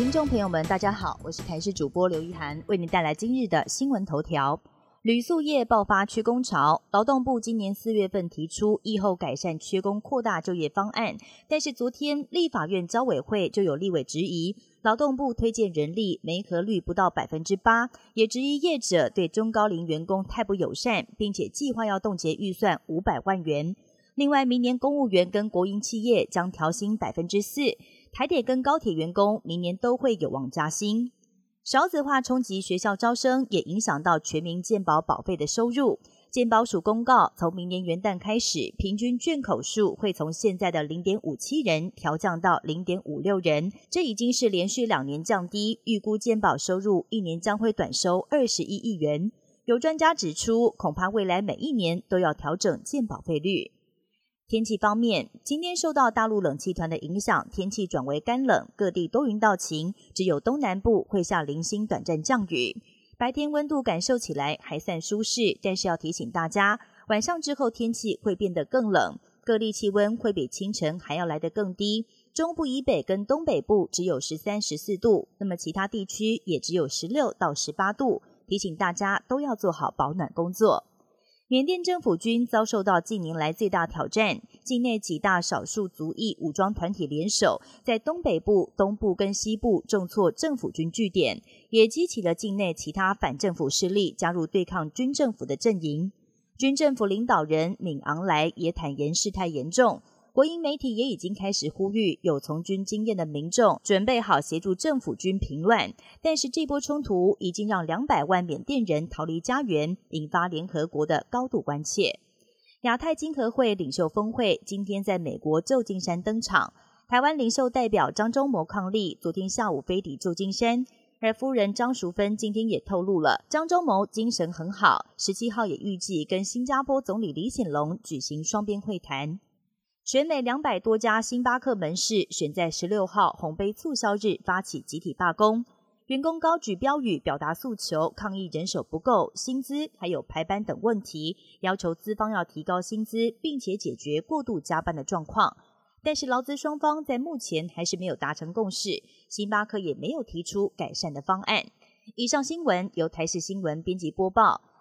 听众朋友们，大家好，我是台视主播刘一涵，为您带来今日的新闻头条。铝塑业爆发缺工潮，劳动部今年四月份提出疫后改善缺工、扩大就业方案，但是昨天立法院交委会就有立委质疑，劳动部推荐人力没合率不到百分之八，也质疑业者对中高龄员工太不友善，并且计划要冻结预算五百万元。另外，明年公务员跟国营企业将调薪百分之四，台铁跟高铁员工明年都会有望加薪。少子化冲击学校招生，也影响到全民健保保费的收入。健保署公告，从明年元旦开始，平均卷口数会从现在的零点五七人调降到零点五六人，这已经是连续两年降低。预估健保收入一年将会短收二十一亿元。有专家指出，恐怕未来每一年都要调整健保费率。天气方面，今天受到大陆冷气团的影响，天气转为干冷，各地多云到晴，只有东南部会下零星短暂降雨。白天温度感受起来还算舒适，但是要提醒大家，晚上之后天气会变得更冷，各地气温会比清晨还要来得更低。中部以北跟东北部只有十三、十四度，那么其他地区也只有十六到十八度。提醒大家都要做好保暖工作。缅甸政府军遭受到近年来最大挑战，境内几大少数族裔武装团体联手，在东北部、东部跟西部重挫政府军据点，也激起了境内其他反政府势力加入对抗军政府的阵营。军政府领导人敏昂莱也坦言事态严重。国营媒体也已经开始呼吁，有从军经验的民众准备好协助政府军平乱。但是这波冲突已经让两百万缅甸人逃离家园，引发联合国的高度关切。亚太经合会领袖峰会今天在美国旧金山登场，台湾领袖代表张忠谋抗力昨天下午飞抵旧金山，而夫人张淑芬今天也透露了，张忠谋精神很好，十七号也预计跟新加坡总理李显龙举行双边会谈。全美两百多家星巴克门市选在十六号红杯促销日发起集体罢工，员工高举标语表达诉求，抗议人手不够、薪资还有排班等问题，要求资方要提高薪资，并且解决过度加班的状况。但是劳资双方在目前还是没有达成共识，星巴克也没有提出改善的方案。以上新闻由台视新闻编辑播报。